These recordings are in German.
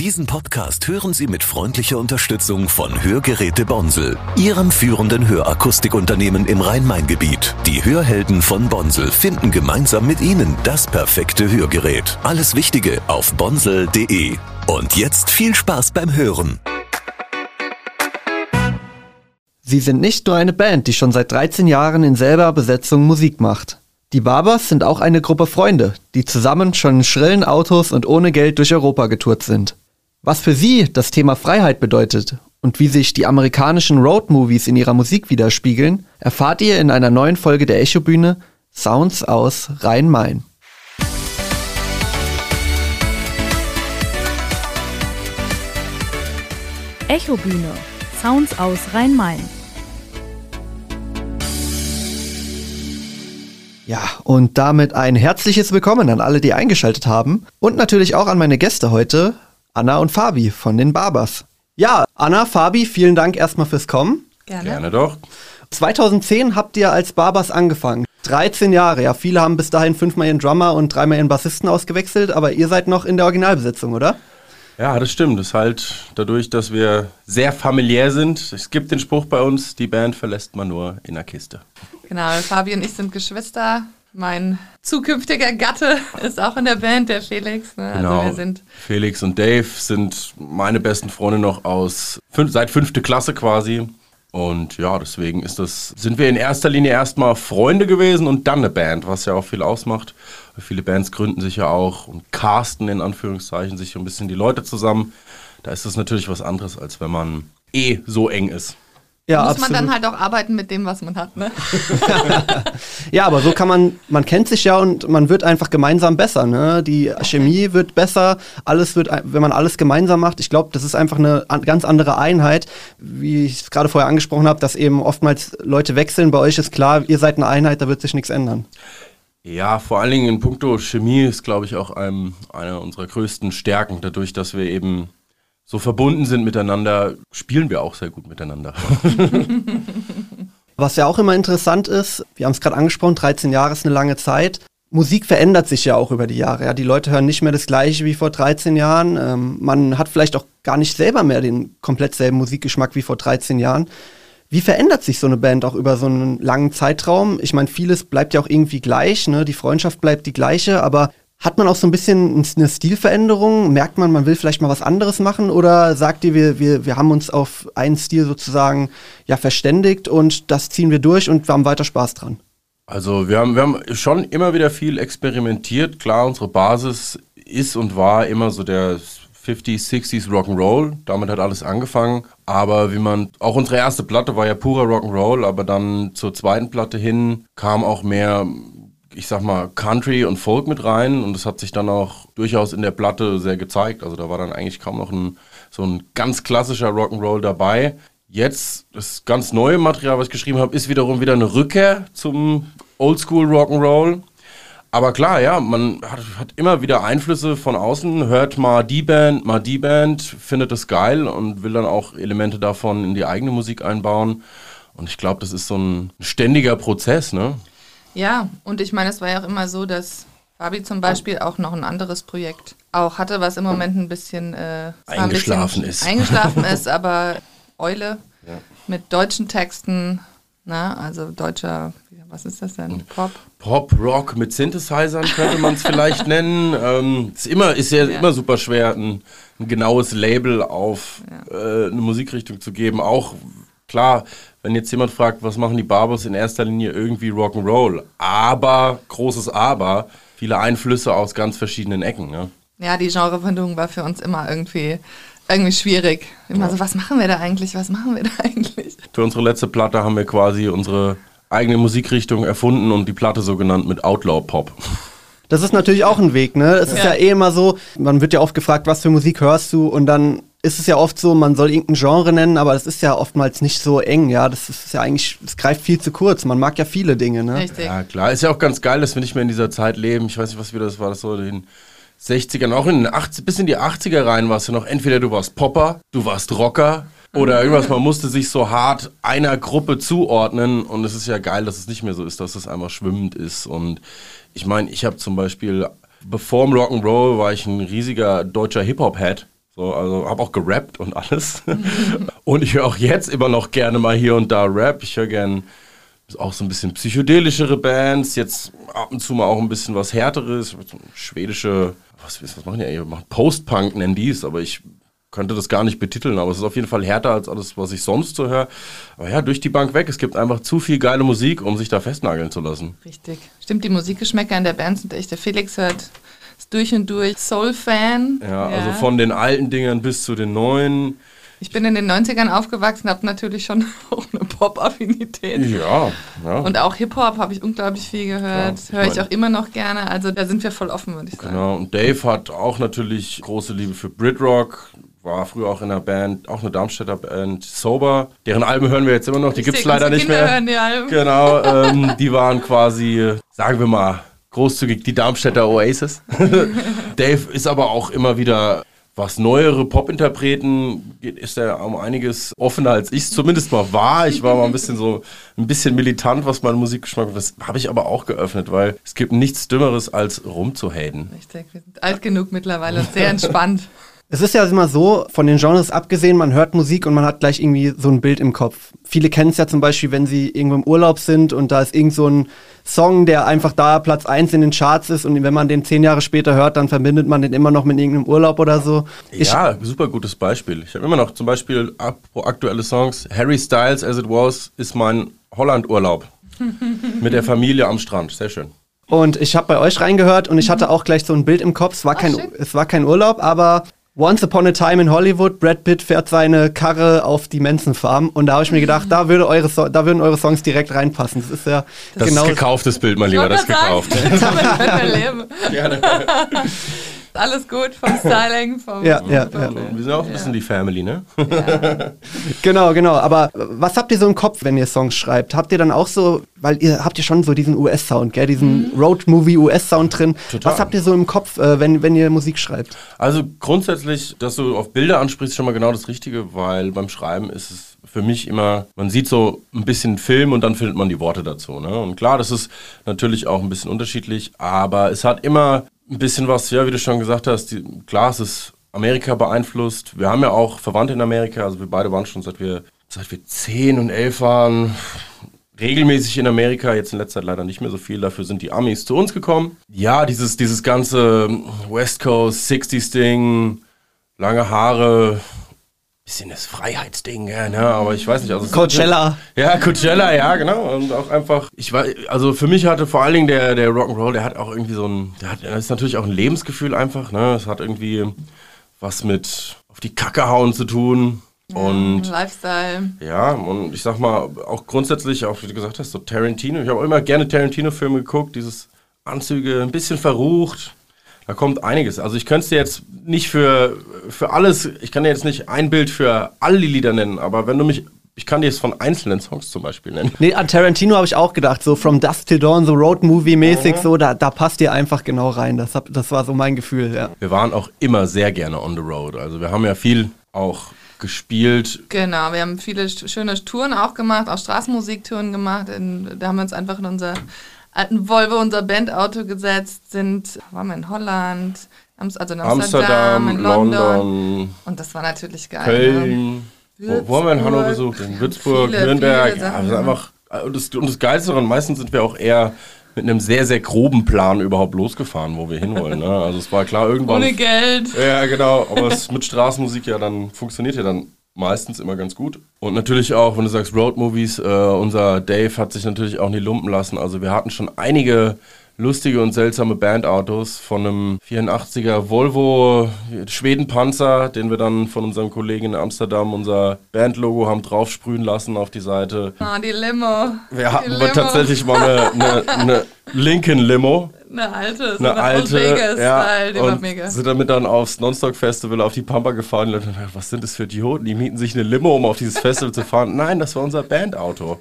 Diesen Podcast hören Sie mit freundlicher Unterstützung von Hörgeräte Bonsel, Ihrem führenden Hörakustikunternehmen im Rhein-Main-Gebiet. Die Hörhelden von Bonsel finden gemeinsam mit Ihnen das perfekte Hörgerät. Alles Wichtige auf bonsel.de. Und jetzt viel Spaß beim Hören. Sie sind nicht nur eine Band, die schon seit 13 Jahren in selber Besetzung Musik macht. Die Barbers sind auch eine Gruppe Freunde, die zusammen schon in schrillen Autos und ohne Geld durch Europa getourt sind. Was für sie das Thema Freiheit bedeutet und wie sich die amerikanischen Roadmovies in ihrer Musik widerspiegeln, erfahrt ihr in einer neuen Folge der Echobühne Sounds aus Rhein-Main. Echobühne. Sounds aus Rhein-Main. Ja, und damit ein herzliches Willkommen an alle, die eingeschaltet haben. Und natürlich auch an meine Gäste heute, Anna und Fabi von den Barbers. Ja, Anna, Fabi, vielen Dank erstmal fürs Kommen. Gerne. Gerne doch. 2010 habt ihr als Barbers angefangen. 13 Jahre, ja, viele haben bis dahin fünfmal ihren Drummer und dreimal ihren Bassisten ausgewechselt, aber ihr seid noch in der Originalbesetzung, oder? Ja, das stimmt. Das ist halt dadurch, dass wir sehr familiär sind. Es gibt den Spruch bei uns, die Band verlässt man nur in der Kiste. Genau, Fabi und ich sind Geschwister. Mein zukünftiger Gatte ist auch in der Band, der Felix. Ne? Also Genau. wir sind Felix und Dave sind meine besten Freunde noch aus fünf, seit fünfte Klasse quasi. Und ja, deswegen ist das, sind wir in erster Linie erstmal Freunde gewesen und dann eine Band, was ja auch viel ausmacht. Viele Bands gründen sich ja auch und casten in Anführungszeichen sich ein bisschen die Leute zusammen. Da ist das natürlich was anderes, als wenn man eh so eng ist. Ja, muss man dann halt auch arbeiten mit dem, was man hat. Ne? Ja, aber so kann man, man kennt sich ja und man wird einfach gemeinsam besser. Ne? Die Chemie wird besser, alles wird, ein- wenn man alles gemeinsam macht. Ich glaube, das ist einfach eine an, ganz andere Einheit, wie ich es gerade vorher angesprochen habe, dass eben oftmals Leute wechseln. Bei euch ist klar, ihr seid eine Einheit, da wird sich nichts ändern. Ja, vor allen Dingen in puncto Chemie ist, glaube ich, auch einem, eine unserer größten Stärken. Dadurch, dass wir eben so verbunden sind miteinander, spielen wir auch sehr gut miteinander. Was ja auch immer interessant ist, wir haben es gerade angesprochen, 13 Jahre ist eine lange Zeit. Musik verändert sich ja auch über die Jahre. Ja. Die Leute hören nicht mehr das Gleiche wie vor 13 Jahren. Ähm, man hat vielleicht auch gar nicht selber mehr den komplett selben Musikgeschmack wie vor 13 Jahren. Wie verändert sich so eine Band auch über so einen langen Zeitraum? Ich meine, vieles bleibt ja auch irgendwie gleich, ne? die Freundschaft bleibt die gleiche, aber hat man auch so ein bisschen eine Stilveränderung? Merkt man, man will vielleicht mal was anderes machen? Oder sagt ihr, wir, wir, wir haben uns auf einen Stil sozusagen ja verständigt und das ziehen wir durch und wir haben weiter Spaß dran? Also wir haben, wir haben schon immer wieder viel experimentiert. Klar, unsere Basis ist und war immer so der 50s, 60s Rock'n'Roll. Damit hat alles angefangen. Aber wie man, auch unsere erste Platte war ja purer Rock'n'Roll, aber dann zur zweiten Platte hin kam auch mehr, ich sag mal, Country und Folk mit rein. Und das hat sich dann auch durchaus in der Platte sehr gezeigt. Also da war dann eigentlich kaum noch ein, so ein ganz klassischer Rock'n'Roll dabei. Jetzt, das ganz neue Material, was ich geschrieben habe, ist wiederum wieder eine Rückkehr zum Oldschool Rock'n'Roll. Aber klar, ja, man hat, hat immer wieder Einflüsse von außen, hört mal die Band, mal die Band, findet das geil und will dann auch Elemente davon in die eigene Musik einbauen. Und ich glaube, das ist so ein ständiger Prozess, ne? Ja, und ich meine, es war ja auch immer so, dass Fabi zum Beispiel auch noch ein anderes Projekt auch hatte, was im Moment ein bisschen, äh, zwar ein Eingeschlafen bisschen ist. Eingeschlafen ist, aber Eule mit deutschen Texten, na, also deutscher, was ist das denn? Pop? Pop, Rock mit Synthesizern könnte man es vielleicht nennen. Ähm, ist immer, ist ja, Ja. immer super schwer, ein, ein genaues Label auf äh, eine Musikrichtung zu geben. Auch klar, wenn jetzt jemand fragt, was machen die Barbers in erster Linie irgendwie Rock'n'Roll. Aber, großes Aber, viele Einflüsse aus ganz verschiedenen Ecken. Ne? Ja, die Genrefindung war für uns immer irgendwie, irgendwie schwierig. Immer so, was machen wir da eigentlich? Was machen wir da eigentlich? Für unsere letzte Platte haben wir quasi unsere eigene Musikrichtung erfunden und die Platte so genannt mit Outlaw Pop. Das ist natürlich auch ein Weg, ne? Es ist ja Ja. eh immer so, man wird ja oft gefragt, was für Musik hörst du und dann ist es ja oft so, man soll irgendein Genre nennen, aber das ist ja oftmals nicht so eng, ja. Das ist ja eigentlich, es greift viel zu kurz. Man mag ja viele Dinge, ne? Richtig. Ja, klar. Ist ja auch ganz geil, dass wir nicht mehr in dieser Zeit leben. Ich weiß nicht, was wieder das war. Das so in den 60ern, auch in den 80, bis in die 80er rein warst du noch. Entweder du warst Popper, du warst Rocker oder irgendwas. Man musste sich so hart einer Gruppe zuordnen. Und es ist ja geil, dass es nicht mehr so ist, dass es einfach schwimmend ist. Und ich meine, ich habe zum Beispiel, bevor dem Rock'n'Roll war ich ein riesiger deutscher Hip-Hop-Head. So So, also habe auch gerappt und alles. und ich höre auch jetzt immer noch gerne mal hier und da Rap. Ich höre gerne auch so ein bisschen psychedelischere Bands. Jetzt ab und zu mal auch ein bisschen was härteres. Schwedische, was, was machen die eigentlich? Post-Punk nennen die es, aber ich könnte das gar nicht betiteln, aber es ist auf jeden Fall härter als alles, was ich sonst so höre. Aber ja, durch die Bank weg. Es gibt einfach zu viel geile Musik, um sich da festnageln zu lassen. Richtig. Stimmt, die Musikgeschmäcker in der Band sind echt. Der Felix hört ist durch und durch Soul-Fan. Ja, ja, also von den alten Dingern bis zu den neuen. Ich bin in den 90ern aufgewachsen, habe natürlich schon auch eine Pop-Affinität. Ja, ja. Und auch Hip-Hop habe ich unglaublich viel gehört. Ja, Höre ich auch immer noch gerne. Also da sind wir voll offen, würde ich sagen. Genau. Und Dave hat auch natürlich große Liebe für Britrock war früher auch in einer Band, auch eine Darmstädter Band, Sober. Deren Alben hören wir jetzt immer noch, die gibt es leider nicht Kinder mehr. Hören die Alben. Genau, ähm, die waren quasi, sagen wir mal, großzügig die Darmstädter Oasis. Dave ist aber auch immer wieder was neuere Pop-Interpreten geht, ist er um einiges offener als ich zumindest mal war. Ich war mal ein bisschen so ein bisschen militant, was meinen Musikgeschmack Das habe ich aber auch geöffnet, weil es gibt nichts Dümmeres als rumzuhaten. Richtig, wir sind alt genug mittlerweile und sehr entspannt. Es ist ja immer so, von den Genres abgesehen, man hört Musik und man hat gleich irgendwie so ein Bild im Kopf. Viele kennen es ja zum Beispiel, wenn sie irgendwo im Urlaub sind und da ist irgend so ein Song, der einfach da Platz 1 in den Charts ist und wenn man den zehn Jahre später hört, dann verbindet man den immer noch mit irgendeinem Urlaub oder so. Ich ja, super gutes Beispiel. Ich habe immer noch zum Beispiel aktuelle Songs. Harry Styles, As It Was, ist mein Holland-Urlaub. mit der Familie am Strand. Sehr schön. Und ich habe bei euch reingehört und ich hatte auch gleich so ein Bild im Kopf. Es war, kein, es war kein Urlaub, aber Once Upon a Time in Hollywood, Brad Pitt fährt seine Karre auf die Manson Farm und da habe ich mir gedacht, da, würde eure so da würden eure Songs direkt reinpassen. Das ist ja das genau ist gekauftes Bild, mein Lieber, das ist gekauft. Damit können wir leben. Gerne. Alles gut vom Styling, vom. Ja, ja, ja. Wir sind auch ein bisschen die Family, ne? Ja. genau, genau. Aber was habt ihr so im Kopf, wenn ihr Songs schreibt? Habt ihr dann auch so, weil ihr habt ja schon so diesen US-Sound, gell? Diesen mhm. Road-Movie-US-Sound drin. Total. Was habt ihr so im Kopf, äh, wenn, wenn ihr Musik schreibt? Also grundsätzlich, dass du auf Bilder ansprichst, ist schon mal genau das Richtige, weil beim Schreiben ist es für mich immer, man sieht so ein bisschen Film und dann findet man die Worte dazu. Ne? Und klar, das ist natürlich auch ein bisschen unterschiedlich, aber es hat immer ein bisschen was, ja, wie du schon gesagt hast, die, klar, es ist Amerika beeinflusst. Wir haben ja auch Verwandte in Amerika, also wir beide waren schon seit wir, seit wir 10 und 11 waren regelmäßig in Amerika, jetzt in letzter Zeit leider nicht mehr so viel, dafür sind die Amis zu uns gekommen. Ja, dieses, dieses ganze West Coast 60s Ding, lange Haare, bisschen das Freiheitsding, ja, ne? aber ich weiß nicht. Also Coachella. Ja, Coachella, ja, genau. Und auch einfach, ich war, also für mich hatte vor allen Dingen der, der Rock'n'Roll, der hat auch irgendwie so ein, der hat, das ist natürlich auch ein Lebensgefühl einfach, ne? Es hat irgendwie was mit auf die Kacke hauen zu tun. Und ja, Lifestyle. Ja, und ich sag mal, auch grundsätzlich, auch wie du gesagt hast, so Tarantino. Ich habe auch immer gerne Tarantino-Filme geguckt, dieses Anzüge, ein bisschen verrucht da kommt einiges. Also ich könnte es dir jetzt nicht für, für alles, ich kann dir jetzt nicht ein Bild für alle die Lieder nennen, aber wenn du mich ich kann dir jetzt von einzelnen Songs zum Beispiel nennen. Nee, an Tarantino habe ich auch gedacht, so From Dust Till Dawn, so Road-Movie-mäßig, mhm. so, da, da passt ihr einfach genau rein. Das, hab, das war so mein Gefühl, ja. Wir waren auch immer sehr gerne on the road. Also wir haben ja viel auch gespielt. Genau, wir haben viele schöne Touren auch gemacht, auch Straßenmusiktouren gemacht. In, da haben wir uns einfach in unser alten Volvo unser Bandauto gesetzt, sind, waren wir in Holland, also in Amsterdam, Amsterdam in London. London. Und das war natürlich geil. Köln. Ne? Wo, wo, haben wir in Hannover besucht? In Würzburg, viele, Nürnberg. Viele ja, also einfach, und das, und das Geilste daran, meistens sind wir auch eher mit einem sehr, sehr groben Plan überhaupt losgefahren, wo wir hinwollen. Ne? Also es war klar, irgendwann. Ohne Geld. Ja, genau. Aber es mit Straßenmusik ja dann funktioniert ja dann meistens immer ganz gut. Und natürlich auch, wenn du sagst Road-Movies, äh, unser Dave hat sich natürlich auch nie lumpen lassen. Also wir hatten schon einige lustige und seltsame Bandautos von einem 84er Volvo Schwedenpanzer, den wir dann von unserem Kollegen in Amsterdam unser Bandlogo haben draufsprühen lassen auf die Seite. Ah, die Limo. Wir hatten Limo. tatsächlich mal eine, eine, eine Lincoln Limo. Eine alte, so eine, eine alte, Vegas-Style, die war mega. Sind damit dann aufs Nonstock-Festival auf die Pampa gefahren. Und dachten, was sind das für Idioten? Die mieten sich eine Limo, um auf dieses Festival zu fahren. Nein, das war unser Bandauto.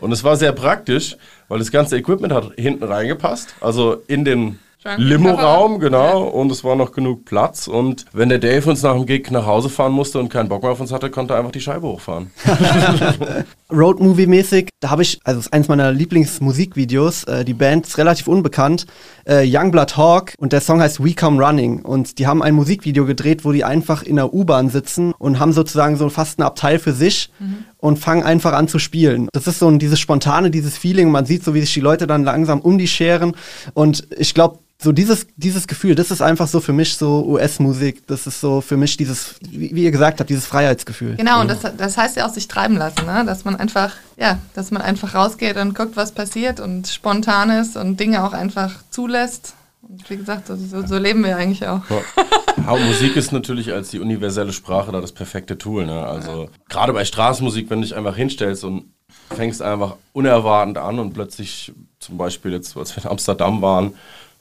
Und es war sehr praktisch, weil das ganze Equipment hat hinten reingepasst. Also in den Limo-Raum, genau. Und es war noch genug Platz. Und wenn der Dave uns nach dem Gig nach Hause fahren musste und keinen Bock mehr auf uns hatte, konnte er einfach die Scheibe hochfahren. Road-Movie-mäßig. Da habe ich, also das ist eines meiner Lieblingsmusikvideos. Äh, die Band ist relativ unbekannt. Äh, Youngblood Hawk und der Song heißt We Come Running. Und die haben ein Musikvideo gedreht, wo die einfach in der U-Bahn sitzen und haben sozusagen so fast ein Abteil für sich mhm. und fangen einfach an zu spielen. Das ist so ein, dieses spontane, dieses Feeling. Man sieht so, wie sich die Leute dann langsam um die scheren. Und ich glaube, so dieses, dieses Gefühl, das ist einfach so für mich so US-Musik. Das ist so für mich dieses, wie, wie ihr gesagt habt, dieses Freiheitsgefühl. Genau, und das, das heißt ja auch sich treiben lassen, ne? dass man einfach, ja, dass man einfach rausgeht und guckt, was passiert und spontan ist und Dinge auch einfach zulässt. Und wie gesagt, so, so leben wir eigentlich auch. Ja. Musik ist natürlich als die universelle Sprache da das perfekte Tool. Ne? Also ja. gerade bei Straßenmusik, wenn du dich einfach hinstellst und fängst einfach unerwartend an und plötzlich, zum Beispiel jetzt, als wir in Amsterdam waren,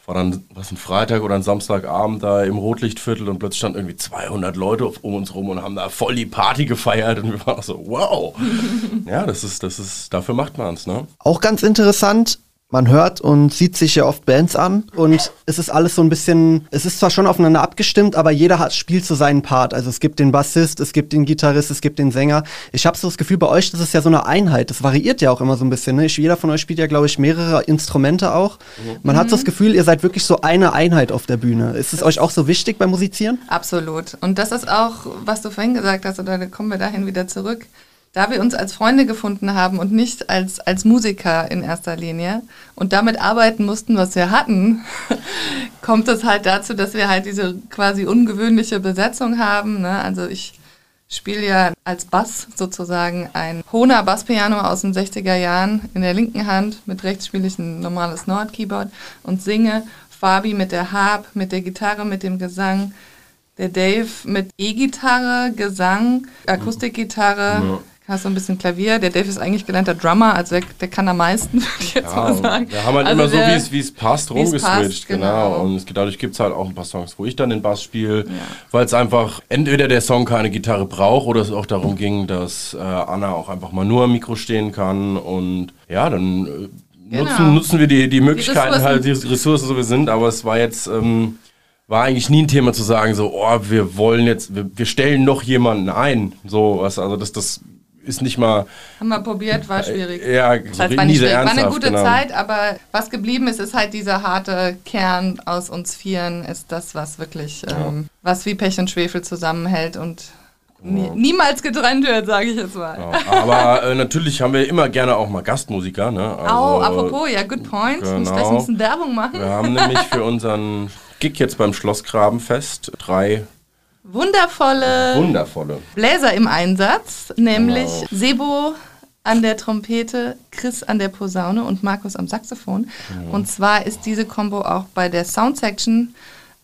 war dann was ein Freitag oder ein Samstagabend da im Rotlichtviertel und plötzlich standen irgendwie 200 Leute um uns rum und haben da voll die Party gefeiert und wir waren so wow. Ja das ist das ist dafür macht man es ne? Auch ganz interessant man hört und sieht sich ja oft Bands an und es ist alles so ein bisschen, es ist zwar schon aufeinander abgestimmt, aber jeder hat, spielt so seinen Part. Also es gibt den Bassist, es gibt den Gitarrist, es gibt den Sänger. Ich habe so das Gefühl, bei euch, das ist ja so eine Einheit. Das variiert ja auch immer so ein bisschen. Ne? Jeder von euch spielt ja, glaube ich, mehrere Instrumente auch. Man mhm. hat so das Gefühl, ihr seid wirklich so eine Einheit auf der Bühne. Ist es euch auch so wichtig beim Musizieren? Absolut. Und das ist auch, was du vorhin gesagt hast, oder da kommen wir dahin wieder zurück da wir uns als Freunde gefunden haben und nicht als, als Musiker in erster Linie und damit arbeiten mussten, was wir hatten, kommt es halt dazu, dass wir halt diese quasi ungewöhnliche Besetzung haben. Ne? Also ich spiele ja als Bass sozusagen ein Hohner Basspiano aus den 60er Jahren in der linken Hand, mit rechts spiele ich ein normales Nord-Keyboard und singe. Fabi mit der Harp, mit der Gitarre, mit dem Gesang, der Dave mit E-Gitarre, Gesang, Akustikgitarre. Ja hast so ein bisschen Klavier. Der Dave ist eigentlich gelernter Drummer, also der, der kann am meisten, würde ich jetzt ja, mal sagen. Wir haben halt also immer der, so, wie es passt, rumgeswitcht. Genau. genau. Und dadurch gibt es halt auch ein paar Songs, wo ich dann den Bass spiele, ja. weil es einfach entweder der Song keine Gitarre braucht oder es auch darum ging, dass äh, Anna auch einfach mal nur am Mikro stehen kann. Und ja, dann äh, genau. nutzen, nutzen wir die, die Möglichkeiten die halt, die Ressourcen, so wie wir sind. Aber es war jetzt... Ähm, war eigentlich nie ein Thema zu sagen, so, oh, wir wollen jetzt, wir, wir stellen noch jemanden ein. So, was, also das, das ist nicht mal. Haben wir probiert, war schwierig. Ja, das heißt, war, nicht schwierig. war eine gute genau. Zeit, aber was geblieben ist, ist halt dieser harte Kern aus uns Vieren, ist das, was wirklich, ja. ähm, was wie Pech und Schwefel zusammenhält und Nie, niemals getrennt wird, sage ich jetzt mal. Ja, aber äh, natürlich haben wir immer gerne auch mal Gastmusiker. Ne? Also, oh, apropos, ja, good point. Genau. Muss gleich ein bisschen Werbung machen. Wir haben nämlich für unseren Gig jetzt beim Schlossgrabenfest drei wundervolle, wundervolle Bläser im Einsatz, nämlich genau. Sebo an der Trompete, Chris an der Posaune und Markus am Saxophon. Mhm. Und zwar ist diese Combo auch bei der Sound Section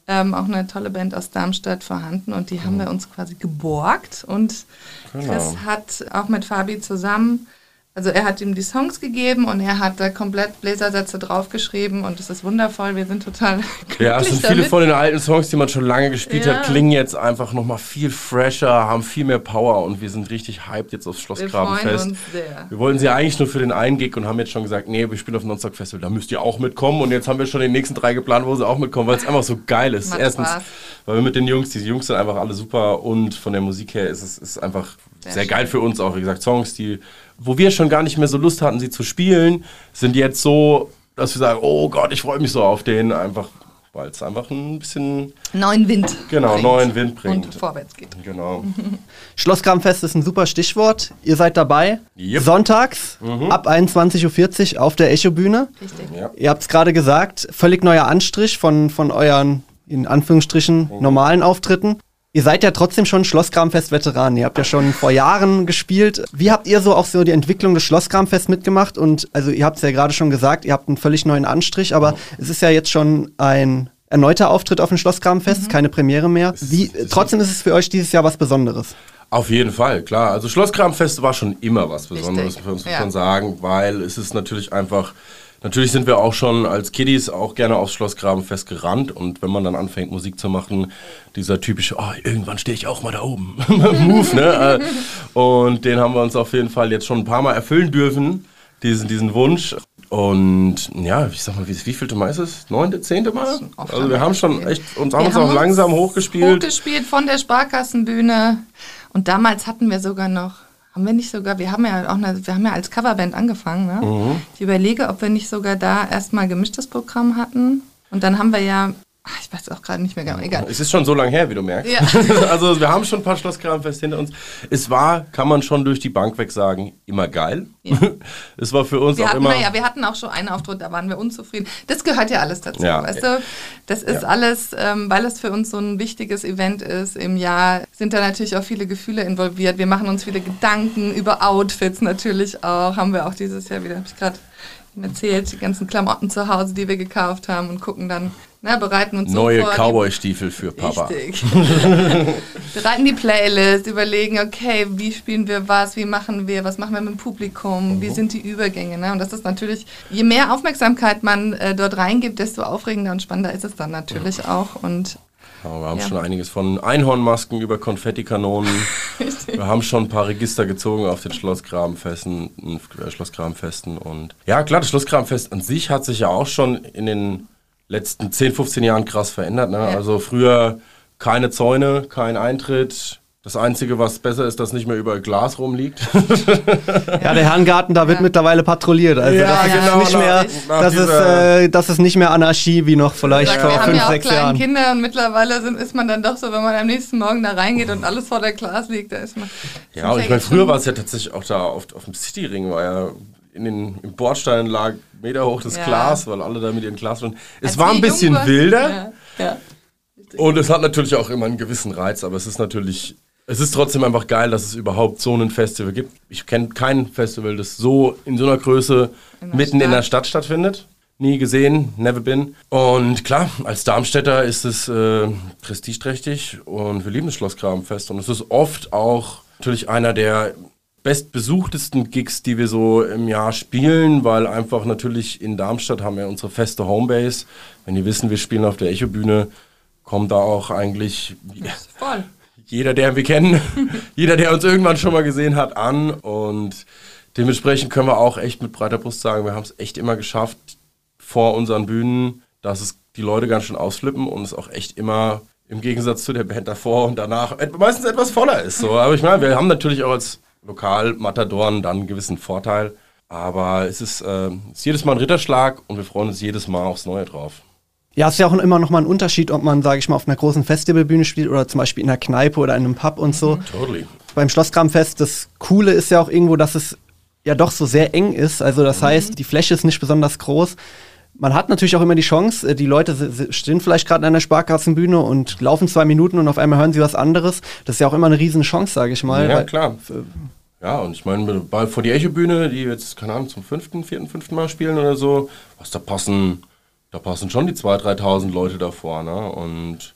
ähm, auch eine tolle Band aus Darmstadt vorhanden und die mhm. haben wir uns quasi geborgt und genau. Chris hat auch mit Fabi zusammen also er hat ihm die Songs gegeben und er hat da komplett Bläsersätze draufgeschrieben und es ist wundervoll. Wir sind total Ja, es sind viele damit. von den alten Songs, die man schon lange gespielt ja. hat, klingen jetzt einfach nochmal viel fresher, haben viel mehr Power und wir sind richtig hyped jetzt aufs Schlossgrabenfest. Wir, wir wollten sie eigentlich nur für den einen Gig und haben jetzt schon gesagt, nee, wir spielen auf dem Nonstop Festival, da müsst ihr auch mitkommen und jetzt haben wir schon den nächsten drei geplant, wo sie auch mitkommen, weil es einfach so geil ist. Erstens, Spaß. weil wir mit den Jungs, diese Jungs sind einfach alle super und von der Musik her ist es ist einfach sehr, sehr geil für uns auch. Wie gesagt, Songs, die wo wir schon gar nicht mehr so Lust hatten, sie zu spielen, sind jetzt so, dass wir sagen, oh Gott, ich freue mich so auf den, einfach weil es einfach ein bisschen neuen Wind genau bringt. neuen Wind bringt und vorwärts geht. Genau. Schlosskramfest ist ein super Stichwort. Ihr seid dabei. Yep. Sonntags mhm. ab 21:40 Uhr auf der Echo Bühne. Richtig. Ja. Ihr habt es gerade gesagt, völlig neuer Anstrich von von euren in Anführungsstrichen mhm. normalen Auftritten. Ihr seid ja trotzdem schon Schlosskramfest-Veteran. Ihr habt ja schon vor Jahren gespielt. Wie habt ihr so auch so die Entwicklung des Schlosskramfest mitgemacht? Und also ihr habt es ja gerade schon gesagt, ihr habt einen völlig neuen Anstrich, aber es ist ja jetzt schon ein erneuter Auftritt auf dem Schlosskramfest, mhm. keine Premiere mehr. Wie, trotzdem ist es für euch dieses Jahr was Besonderes. Auf jeden Fall, klar. Also Schlosskramfest war schon immer was Besonderes, Richtig. muss man ja. sagen, weil es ist natürlich einfach Natürlich sind wir auch schon als Kiddies auch gerne aufs Schlossgrabenfest gerannt und wenn man dann anfängt Musik zu machen, dieser typische, oh, irgendwann stehe ich auch mal da oben, Move, ne? Äh, und den haben wir uns auf jeden Fall jetzt schon ein paar Mal erfüllen dürfen, diesen, diesen Wunsch. Und ja, ich sag mal, wie, wie vielte Mal ist es? Neunte, zehnte Mal? Also wir haben schon echt, uns haben wir uns auch langsam hochgespielt. Hochgespielt von der Sparkassenbühne. Und damals hatten wir sogar noch haben wir nicht sogar, wir haben ja auch eine, wir haben ja als Coverband angefangen, ne? Mhm. Ich überlege, ob wir nicht sogar da erstmal gemischtes Programm hatten. Und dann haben wir ja ich weiß auch gerade nicht mehr genau, egal. Es ist schon so lange her, wie du merkst. Ja. also wir haben schon ein paar Schlosskramfest hinter uns. Es war, kann man schon durch die Bank weg sagen, immer geil. Ja. es war für uns wir auch hatten, immer... Naja, wir hatten auch schon einen Auftritt, da waren wir unzufrieden. Das gehört ja alles dazu, ja. weißt du? Das ist alles, ähm, weil es für uns so ein wichtiges Event ist im Jahr, sind da natürlich auch viele Gefühle involviert. Wir machen uns viele Gedanken über Outfits natürlich auch. Haben wir auch dieses Jahr wieder, habe ich gerade erzählt, die ganzen Klamotten zu Hause, die wir gekauft haben und gucken dann, na, bereiten uns Neue Cowboy-Stiefel für Papa. Richtig. bereiten die Playlist, überlegen, okay, wie spielen wir was, wie machen wir, was machen wir mit dem Publikum, wie mhm. sind die Übergänge. Ne? Und das ist natürlich, je mehr Aufmerksamkeit man äh, dort reingibt, desto aufregender und spannender ist es dann natürlich mhm. auch. Und ja, wir haben ja. schon einiges von Einhornmasken über Konfettikanonen. wir haben schon ein paar Register gezogen auf den Schlossgrabenfesten, äh, Schlossgrabenfesten und ja klar, das Schlossgrabenfest an sich hat sich ja auch schon in den letzten 10, 15 Jahren krass verändert. Ne? Ja. Also früher keine Zäune, kein Eintritt, das Einzige, was besser ist, dass nicht mehr überall Glas rumliegt. ja, der Herrengarten, da wird ja. mittlerweile patrouilliert. Also ja, das, genau, ist nicht mehr, das, ist, äh, das ist nicht mehr Anarchie wie noch vielleicht ja, vor fünf, ja sechs Jahren. Kinder und mittlerweile sind, ist man dann doch so, wenn man am nächsten Morgen da reingeht und alles vor der Glas liegt, da ist man. Ja, und ich meine, früher war es ja tatsächlich auch da auf, auf dem Cityring, war ja in den im Bordstein lag Meter hoch das Glas, weil alle da mit ihren Glas waren. Es Als war ein bisschen wilder. Ja. Und es hat natürlich auch immer einen gewissen Reiz, aber es ist natürlich es ist trotzdem einfach geil, dass es überhaupt so ein Festival gibt. Ich kenne kein Festival, das so in so einer Größe in mitten Stadt. in der Stadt stattfindet. Nie gesehen, never been. Und klar, als Darmstädter ist es äh, prestigeträchtig und wir lieben das Schlossgrabenfest. Und es ist oft auch natürlich einer der bestbesuchtesten Gigs, die wir so im Jahr spielen, weil einfach natürlich in Darmstadt haben wir unsere feste Homebase. Wenn die wissen, wir spielen auf der Echo-Bühne, kommt da auch eigentlich... Voll jeder, der wir kennen, jeder, der uns irgendwann schon mal gesehen hat, an. Und dementsprechend können wir auch echt mit breiter Brust sagen, wir haben es echt immer geschafft vor unseren Bühnen, dass es die Leute ganz schön ausflippen und es auch echt immer im Gegensatz zu der Band davor und danach meistens etwas voller ist. So. Aber ich meine, wir haben natürlich auch als Lokalmatadoren dann einen gewissen Vorteil. Aber es ist, äh, ist jedes Mal ein Ritterschlag und wir freuen uns jedes Mal aufs Neue drauf. Ja, es ist ja auch immer noch mal ein Unterschied, ob man, sage ich mal, auf einer großen Festivalbühne spielt oder zum Beispiel in einer Kneipe oder in einem Pub und so. Mhm, totally. Beim Schlosskramfest, das Coole ist ja auch irgendwo, dass es ja doch so sehr eng ist. Also das mhm. heißt, die Fläche ist nicht besonders groß. Man hat natürlich auch immer die Chance, äh, die Leute stehen vielleicht gerade an der Sparkassenbühne und laufen zwei Minuten und auf einmal hören sie was anderes. Das ist ja auch immer eine riesen Chance, sage ich mal. Ja, klar. Ja, und ich meine, vor die Echo-Bühne, die jetzt, keine Ahnung, zum fünften, vierten, fünften Mal spielen oder so, was da passen da passen schon die 2.000, 3.000 Leute davor. Ne? Und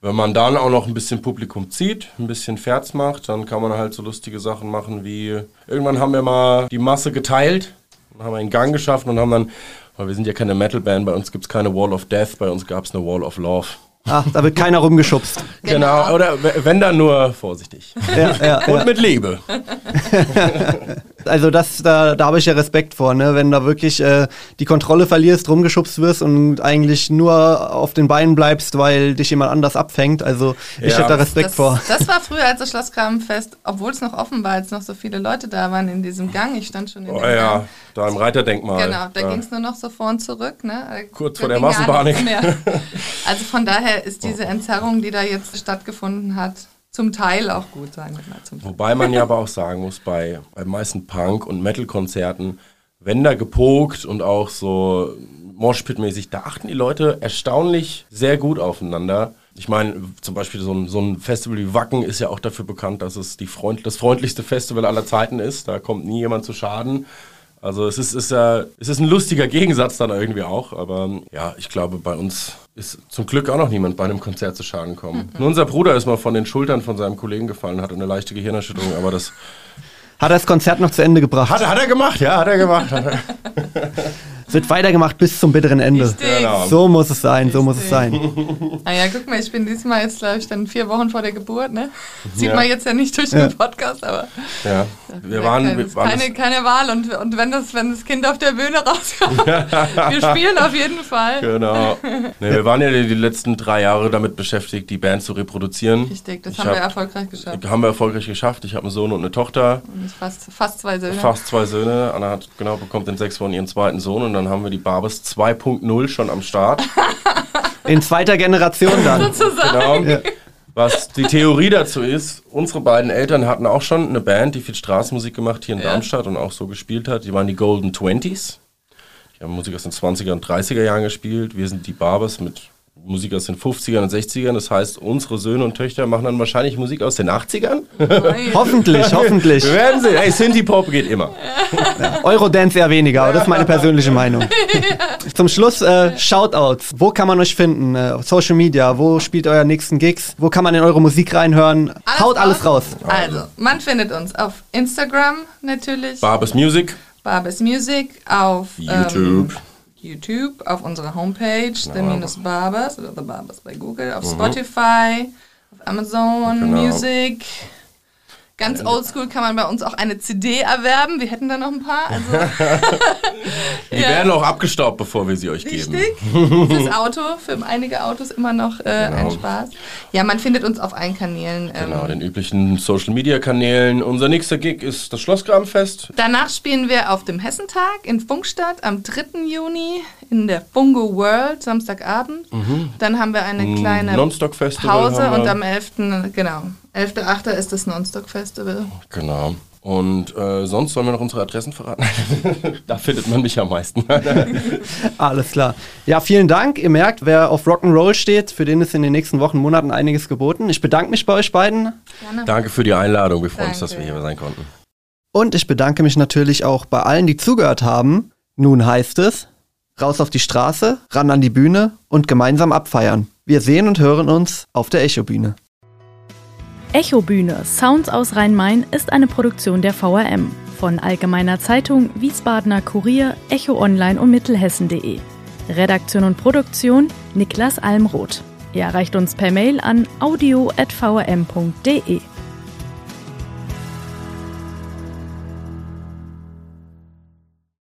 wenn man dann auch noch ein bisschen Publikum zieht, ein bisschen Ferz macht, dann kann man halt so lustige Sachen machen wie, irgendwann haben wir mal die Masse geteilt, haben einen Gang geschaffen und haben dann, weil wir sind ja keine Metal-Band, bei uns gibt es keine Wall of Death, bei uns gab es eine Wall of Love. Ach, da wird keiner rumgeschubst. Genau. genau, oder wenn dann nur vorsichtig. Ja, ja, und ja. mit Liebe. also das, da, da habe ich ja Respekt vor, ne? wenn da wirklich äh, die Kontrolle verlierst, rumgeschubst wirst und eigentlich nur auf den Beinen bleibst, weil dich jemand anders abfängt. Also ich hätte da Respekt das, vor. Das war früher als das Schlossgrabenfest, obwohl es noch offen war, als noch so viele Leute da waren in diesem Gang. Ich stand schon in oh, dem ja. Gang. Da im Reiterdenkmal. Genau, da ja. ging es nur noch so vor und zurück. Ne? Kurz vor der Massenpanik. Also von daher ist diese Entzerrung, die da jetzt stattgefunden hat, zum Teil auch gut sein. Wobei man ja aber auch sagen muss, bei, bei meisten Punk- und Metal-Konzerten, wenn da gepokt und auch so Moshpit-mäßig, da achten die Leute erstaunlich sehr gut aufeinander. Ich meine, zum Beispiel so ein, so ein Festival wie Wacken ist ja auch dafür bekannt, dass es die Freund, das freundlichste Festival aller Zeiten ist. Da kommt nie jemand zu Schaden. Also es ist, ist, ja, es ist ein lustiger Gegensatz dann irgendwie auch, aber ja, ich glaube, bei uns ist zum Glück auch noch niemand bei einem Konzert zu Schaden gekommen. Mhm. Nur unser Bruder ist mal von den Schultern von seinem Kollegen gefallen, hatte eine leichte Gehirnerschütterung, aber das... Hat er das Konzert noch zu Ende gebracht? Hat, hat er gemacht, ja, hat er gemacht. Hat er. Es wird weitergemacht bis zum bitteren Ende. Richtig. Genau. So muss es sein, so muss es sein. Naja, guck mal, ich bin diesmal jetzt, glaube ich, dann vier Wochen vor der Geburt, ne? Sieht Ja. man jetzt ja nicht durch den Podcast, aber Ja. Wir ja, waren, keine, wir waren keine, keine Wahl. Und, und wenn, das, wenn das Kind auf der Bühne rauskommt, wir spielen auf jeden Fall. Genau. Nee, wir waren ja die, letzten drei Jahre damit beschäftigt, die Band zu reproduzieren. Richtig, das Ich haben wir hab- erfolgreich geschafft. Haben wir erfolgreich geschafft. Ich habe einen Sohn und eine Tochter, Und fast, fast zwei Söhne. fast zwei Söhne. Anna hat genau bekommt in sechs Wochen ihren zweiten Sohn und dann haben wir die Barbes 2.0 schon am Start. In zweiter Generation dann. Sozusagen. Genau. Was die Theorie dazu ist, unsere beiden Eltern hatten auch schon eine Band, die viel Straßenmusik gemacht hier in Ja. Darmstadt und auch so gespielt hat. Die waren die Golden Twenties. Die haben Musik aus den 20er und 30er Jahren gespielt. Wir sind die Barbers mit Musik aus den 50ern und 60ern. Das heißt, unsere Söhne und Töchter machen dann wahrscheinlich Musik aus den 80ern. Hoffentlich, hoffentlich. Wir werden sehen. Hey, Synthie Pop geht immer. Eurodance eher weniger, aber das ist meine persönliche Meinung. Zum Schluss äh, Shoutouts. Wo kann man euch finden? Äh, Social Media, wo spielt euer nächsten Gigs? Wo kann man in eure Musik reinhören? Haut alles raus. Also, man findet uns auf Instagram natürlich, Barbers Music, Barbes Music, auf YouTube. Ähm, YouTube, auf unserer Homepage, The Minus Barbers oder The Barbers bei Google, auf Spotify, auf Amazon Genau. Music. Ganz oldschool kann man bei uns auch eine CD erwerben. Wir hätten da noch ein paar. Also Die werden auch abgestaubt, bevor wir sie euch geben. Richtig. Fürs Auto, für einige Autos immer noch äh, ein Genau. Spaß. Ja, man findet uns auf allen Kanälen. Ähm, Genau, den üblichen Social Media Kanälen. Unser nächster Gig ist das Schlossgrabenfest. Danach spielen wir auf dem Hessentag in Funkstadt am 3. Juni in der Fungo World, Samstagabend. Dann haben wir eine kleine Nonstock Festival Pause und am 11. genau, 11.8. ist das Nonstock Festival. Genau. Und äh, sonst sollen wir noch unsere Adressen verraten? da findet man mich am meisten. Alles klar. Ja, vielen Dank. Ihr merkt, wer auf Rock'n'Roll steht, für den ist in den nächsten Wochen, Monaten einiges geboten. Ich bedanke mich bei euch beiden. Gerne. Danke für die Einladung. Wir freuen uns, dass wir hier sein konnten. Und ich bedanke mich natürlich auch bei allen, die zugehört haben. Nun heißt es, raus auf die Straße, ran an die Bühne und gemeinsam abfeiern. Wir sehen und hören uns auf der Echobühne. Echobühne Sounds aus Rhein-Main ist eine Produktion der VRM von Allgemeiner Zeitung, Wiesbadener Kurier, Echo Online und Mittelhessen.de. Redaktion und Produktion Niklas Almroth. Ihr erreicht uns per Mail an audio.vrm.de.